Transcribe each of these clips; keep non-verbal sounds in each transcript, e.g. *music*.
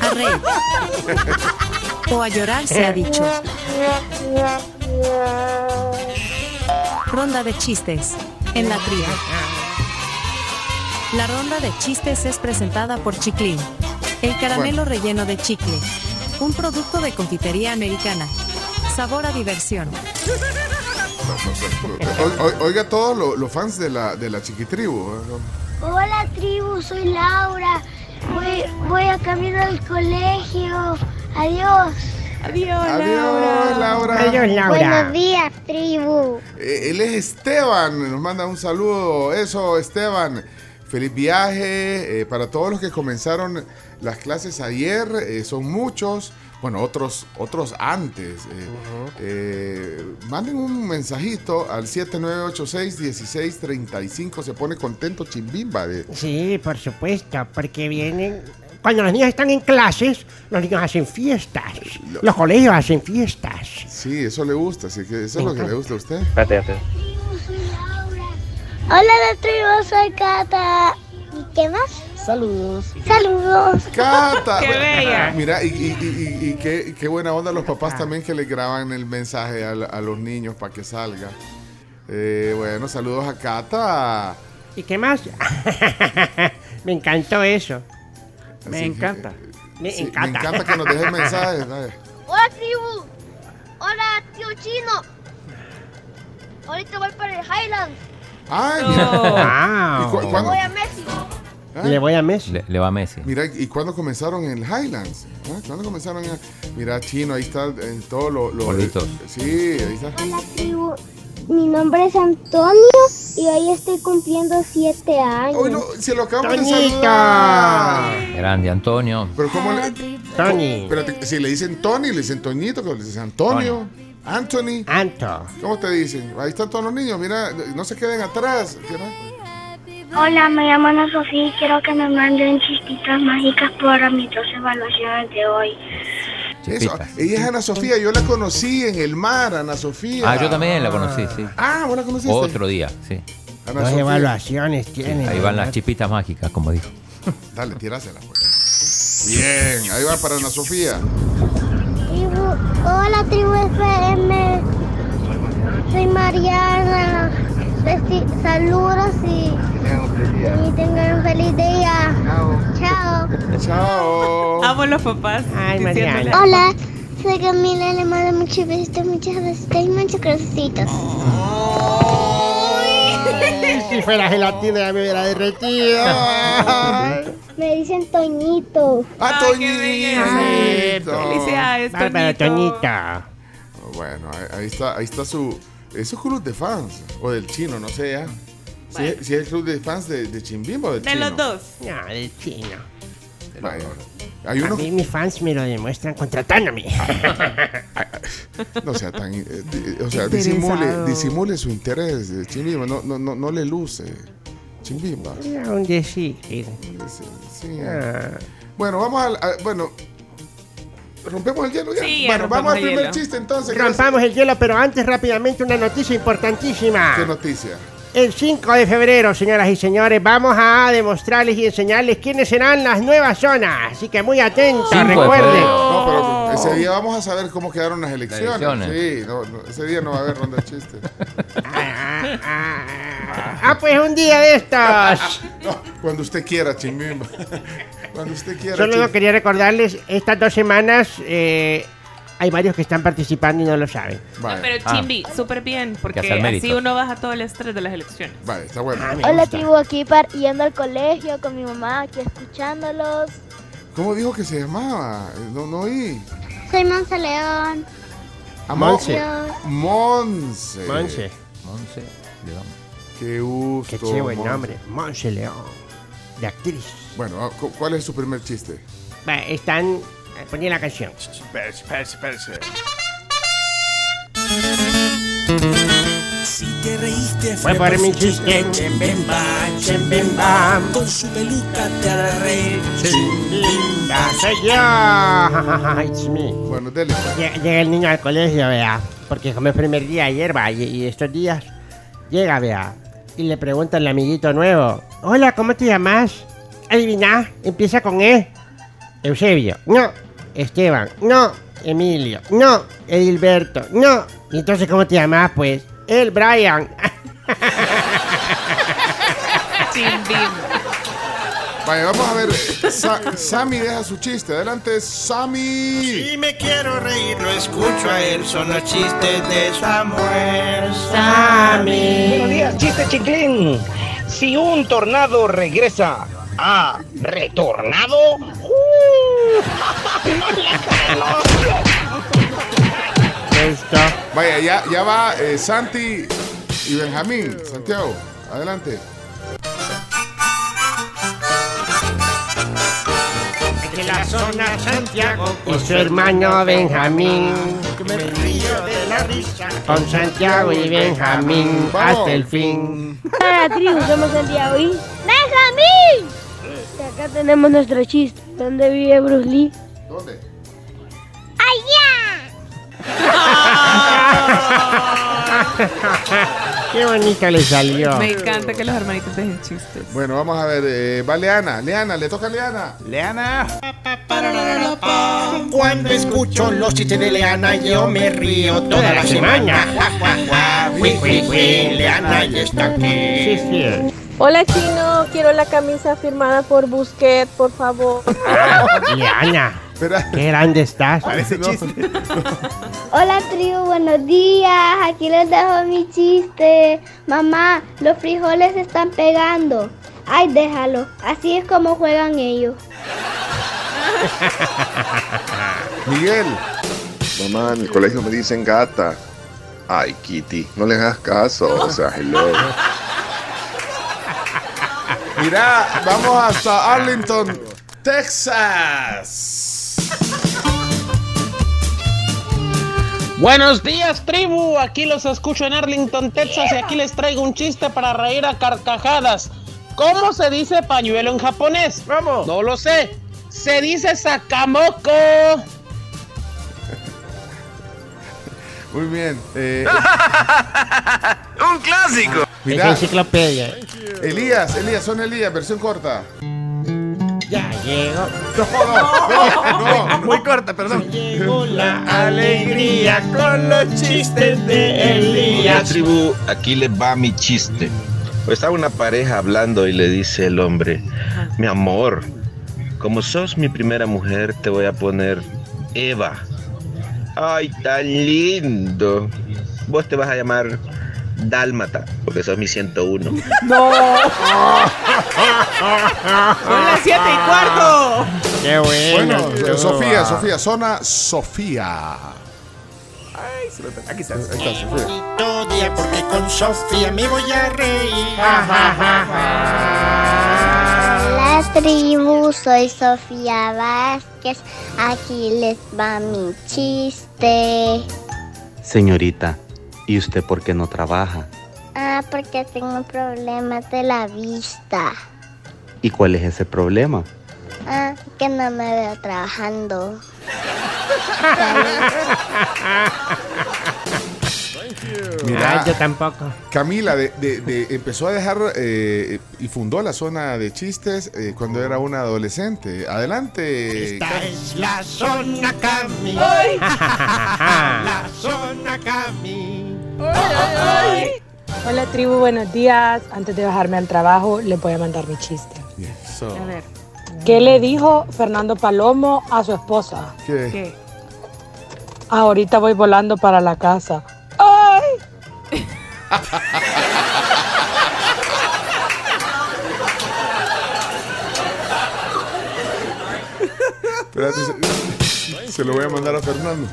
A reír. O a llorar se ha dicho. Ronda de chistes. En la tría. La ronda de chistes es presentada por Chiclin. El caramelo relleno de chicle. Un producto de confitería americana. Sabor a diversión. O- o- oiga todos lo- los fans de la, de la chiquitribu. ¿eh? Hola tribu, soy Laura. Voy, voy a camino al colegio. Adiós. Adiós, Laura. Adiós, Laura. Buenos días, tribu. Eh, Él es Esteban, nos manda un saludo. Eso, Esteban. Feliz viaje eh, para todos los que comenzaron las clases ayer. eh, son muchos. Bueno, otros, otros antes. eh, eh, manden un mensajito al 7986-1635. Se pone contento Chimbimba. De, Sí, por supuesto, porque vienen... Cuando los niños están en clases, los niños hacen fiestas. Los colegios hacen fiestas. sí, eso le gusta. Así que eso es lo que le gusta a usted. Espérate, espérate. Hola de tribu, soy Cata. ¿Y qué más? Saludos. Saludos. Cata. ¡Qué bella! Mira, y, y- y- y- y qué, qué buena onda los papás también que le graban el mensaje a, los niños para que salga. Eh, bueno, saludos a Cata. ¿Y qué más? *laughs* Me encantó eso. Me Así que, encanta. eh, Me sí, encanta. me encanta que nos dejen mensajes. *laughs* dale. Hola tribu. Hola tío chino. Ahorita voy para el Highlands. Ay, *laughs* mira. ¿Y cu- Wow. cuándo- Voy a Messi. Ay, Le voy a Messi. Le, le va a Messi. Mira, ¿y cuándo comenzaron en el Highlands? ¿Ah? ¿Cuándo comenzaron? en- Mira, Chino, ahí está en todo lo... lo Bolitos. sí, ahí está. Hola tribu. Mi nombre es Antonio y hoy estoy cumpliendo siete años. No, se lo acabamos de Toñito. saludar. Grande Antonio. Pero ¿cómo le...? Tony. Espérate, si le dicen Tony, le dicen Toñito, que le dicen Antonio, Anthony. Anto. ¿Cómo te dicen? Ahí están todos los niños, mira, no se queden atrás. ¿no? Hola, me llamo Ana Sofía y quiero que me manden chispitas mágicas para mis dos evaluaciones de hoy. Eso, ella es Ana Sofía, yo la conocí en el mar, Ana Sofía. Ah, yo también la conocí, sí. Ah, vos la conociste. Otro día, sí. Ana Dos Sofía. evaluaciones tienen. Ahí van las chispitas mágicas, como dijo. Dale, tirásela, pues. Bien, ahí va para Ana Sofía. Tribu, hola tribu FM. Soy Mariana. Besti- saludos y, y tengan un feliz día. Chao. Chao. Amo los papás. Ay, Mariana. Hola, soy Camila, le mando muchos besitos, muchas besitos y muchos corazoncitos. *laughs* Si fuera gelatina ya me hubiera derretido. *laughs* Me dicen Toñito. ¡Ah. Toñito! Felicidades, Toñito. Toñita. Bueno, ahí, ahí está, ahí está su. Eso es club de fans. O del chino, no sé ya. Si, Bueno. es- si es el club de fans de, de Chimbimbo o del De chino. los dos. No, del chino. Vaya. Hay A uno. mí mis fans me lo demuestran contratándome. No sea tan. eh, di- o sea, disimule, disimule su interés. eh, Chimbimba. No, no, no, no le luce. Chimbimba. Un decir. Sí, sí. Ah. Bueno, vamos al. a- bueno. ¿Rompemos el hielo ya? Sí, ya bueno, vamos al primer hielo. chiste entonces. Rompamos el hielo, pero antes rápidamente una noticia importantísima. ¿Qué noticia? El 5 de febrero, señoras y señores, vamos a demostrarles y enseñarles quiénes serán las nuevas zonas. Así que muy atentos, 5 de recuerden. No, pero ese día vamos a saber cómo quedaron las elecciones. elecciones. Sí, no, no, ese día no va a haber ronda de chistes. Ah, ah, ah. Ah, pues un día de estos. *laughs* No, cuando usted quiera, Chimbimba. Cuando usted quiera. Solo quería recordarles, estas dos semanas eh, hay varios que están participando y no lo saben. Vale, No, pero Ah. Chimbi, súper bien, porque así uno baja todo el estrés de las elecciones. vale, está bueno. Ah, Hola tribu, aquí par yendo al colegio con mi mamá, aquí escuchándolos. ¿Cómo dijo que se llamaba? No, no oí. Soy Monza León. Ah, Monse. Monse. Monse. Monse, León. Qué gusto. Qué buen Monse. nombre. Monse León. De actriz. Bueno, ah, cu- ¿cuál es su primer chiste? Están. eh, Ponía la canción. Espérese, espérese, espérese. Si te reíste Fue por mi chiste. Chimbimba, Chimbimba. Con su peluca te hará reír. Chimbimba, soy yo. It's me. Bueno, dele. pues. Llega, llega el niño al colegio, vea. Porque como es primer día ayer, va. Y, y estos días llega, vea. Y le pregunta al amiguito nuevo: Hola, ¿cómo te llamas? Adivina, empieza con E. Eusebio, no. Esteban, no. Emilio, no. Edilberto, no. ¿Y entonces cómo te llamas, pues? El Brian. *laughs* Vaya, vamos a ver. Sa- Sammy deja su chiste. Adelante, Sammy. Si me quiero reír, lo escucho a él. Son los chistes de Samuel. Buenos días, chiste chiclín. Si un tornado regresa a retornado, ¡uh! *laughs* Esto. Vaya, ya, ya va eh, Santi y Benjamín. Santiago, adelante. De la zona Santiago. Y su hermano Benjamín. Me río de la risa. Con Santiago y Benjamín. Vamos. Hasta el fin. Hola, tribu, somos Santiago y... ¡Benjamín! Y acá tenemos nuestro chiste. ¿Dónde vive Bruce Lee? ¿Dónde? ¡Allá! *laughs* Qué bonito le salió. Me encanta que los hermanitos dejen chistes. Bueno, vamos a ver. eh, va Leana. Leana, le toca a Leana. Leana. Cuando escucho los chistes de Leana, yo me río toda la semana. Fui, fui, fui. Leana ya está aquí. Sí, sí. Hola chino, quiero la camisa firmada por Busquet, por favor. Diana, Espera. qué grande estás. Parece No. chiste. Hola, tribu, buenos días. Aquí les dejo mi chiste. Mamá, los frijoles se están pegando. Ay, déjalo. Así es como juegan ellos. *laughs* Miguel. Mamá, en el colegio me dicen gata. Ay, Kitty, no le hagas caso. O sea, hello. Mira, vamos hasta Arlington, Texas. Buenos días, tribu. Aquí los escucho en Arlington, Texas, y aquí les traigo un chiste para reír a carcajadas. ¿Cómo se dice pañuelo en japonés? Vamos. No lo sé. Se dice sakamoko. Muy bien. eh, *laughs* Un clásico. Es mira, enciclopedia. Elías, Elías, son Elías, versión corta. Ya llegó. Muy corta, perdón. Llegó la Alegría con los chistes de Elías. tribu, aquí les va mi chiste. Está una pareja hablando y le dice el hombre, mi amor, como sos mi primera mujer, te voy a poner Eva. Ay, tan lindo. Vos te vas a llamar Dálmata, porque sos mi 101. Son las 7 y cuarto. Qué bueno. Bueno, Sofía, Sofía, zona Sofía. Ay, se me- Aquí está. Ahí está, Sofía. Bonito día porque con Sofía me voy a reír. Hola, tribu. Soy Sofía Vázquez. Aquí les va mi chiste. Señorita, ¿y usted por qué no trabaja? Ah, porque tengo problemas de la vista. ¿Y cuál es ese problema? Ah, que no me veo trabajando. Mira, Ah, yo tampoco. Camila de, de- de- empezó a dejar eh, y fundó la zona de chistes eh, cuando era una adolescente. Adelante. Esta es la zona Cami. *laughs* La zona Cami. Hola tribu, buenos días. Antes de bajarme al trabajo, les voy a mandar mi chiste. Eso. A ver, ¿Qué le dijo Fernando Palomo a su esposa? ¿Qué? ¿qué? Ahorita voy volando para la casa. ¡Ay! Espérate, se, se lo voy a mandar a Fernando.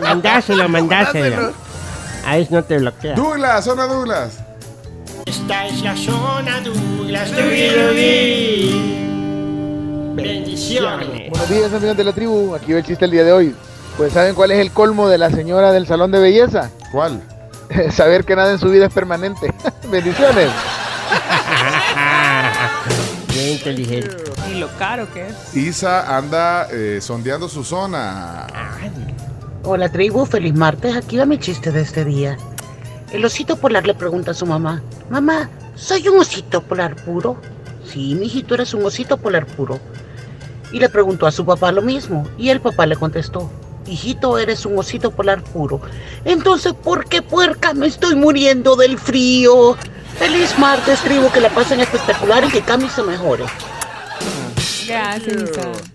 Mandáselo, mandáselo. A eso no te bloquea. Douglas, zona Douglas. Esta es la zona Douglas. Bendiciones. Buenos días, amigos de la tribu. Aquí va el chiste el día de hoy. Pues, ¿saben cuál es el colmo de la señora del salón de belleza? ¿Cuál? *laughs* Saber que nada en su vida es permanente. *laughs* Bendiciones. Bien inteligente. Y lo caro que es. Isa anda eh, sondeando su zona. Hola tribu, feliz martes. Aquí va mi chiste de este día. El osito polar le pregunta a su mamá, mamá, ¿soy un osito polar puro? Sí, mijito, eres un osito polar puro. y le preguntó a su papá lo mismo. Y el papá le contestó, hijito, eres un osito polar puro. Entonces, ¿por qué puerca me estoy muriendo del frío? Feliz martes, tribu, que la pasen espectacular y que Cami se mejore. Gracias.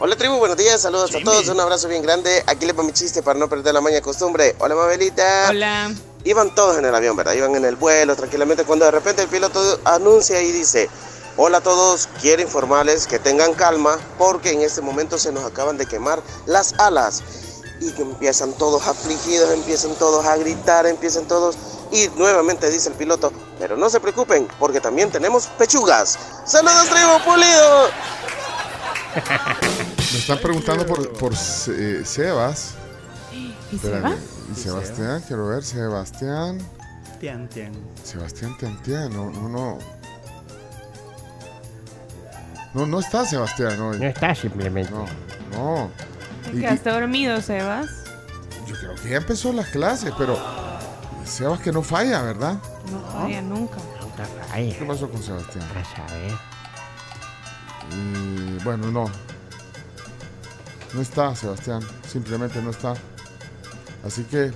Hola tribu, buenos días, saludos a todos, un abrazo bien grande. Aquí le va mi chiste para no perder la maña costumbre. Hola Mabelita. Hola. Iban todos en el avión, ¿verdad? Iban en el vuelo tranquilamente cuando de repente el piloto anuncia y dice, hola a todos, quiero informarles que tengan calma porque en este momento se nos acaban de quemar las alas. Y que empiezan todos afligidos, empiezan todos a gritar, empiezan todos... Y nuevamente dice el piloto, pero no se preocupen porque también tenemos pechugas. Saludos tribu pulido. Me están preguntando por, por eh, Sebas. ¿Y Sebastián, quiero ver, Sebastián. Tian, tian. Sebastián Tiantian, no, no, no. No, no está Sebastián hoy. No está simplemente. No, no. Y- ¿Quedaste dormido, Sebas? yo creo que ya empezó las clases, pero Sebas que no falla, ¿verdad? No falla nunca. ¿Qué pasó con Sebastián? A saber. Y bueno, no. No está Sebastián, simplemente no está. Así que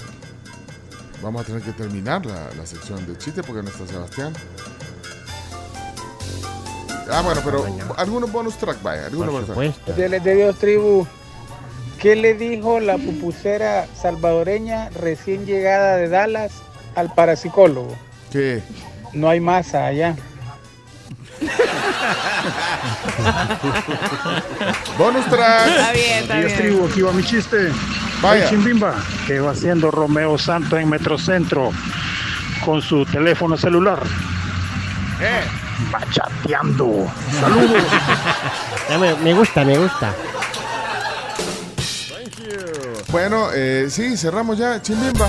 vamos a tener que terminar la, la sección de chiste porque no está Sebastián. Ah, bueno, pero algunos bonus track, vaya, algunos bonus track. Dieles de Dios, tribu. ¿Qué le dijo la pupusera salvadoreña recién llegada de Dallas al parapsicólogo? ¿Qué? No hay masa allá. *laughs* Bonus track. Está bien, está Días, bien. tribu, aquí va mi chiste. Vaya. Chimbimba, que va haciendo Romeo Santos en Metrocentro con su teléfono celular. Va chateando. Saludos. *laughs* Me, me gusta, me gusta. Bueno, eh, sí, cerramos ya, Chimbimba.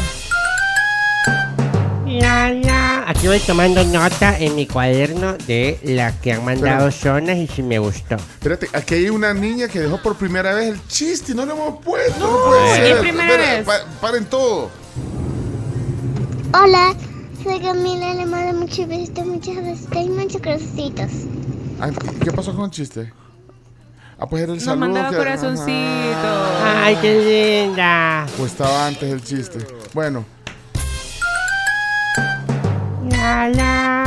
Ya, ya. Aquí voy tomando nota en mi cuaderno de las que han mandado zonas y si me gustó. Espérate, aquí hay una niña que dejó por primera vez el chiste y no lo hemos puesto. No, puede ¿qué ser. primera vez? pa- paren todo. Hola, soy Camila, le mando muchos besitos, muchas besitos y muchos corazoncitos. ¿Qué pasó con el chiste? Ah, pues era el Nos saludo. mandaba que- corazoncito. Ay, qué linda. Pues estaba antes el chiste. Bueno, La, la.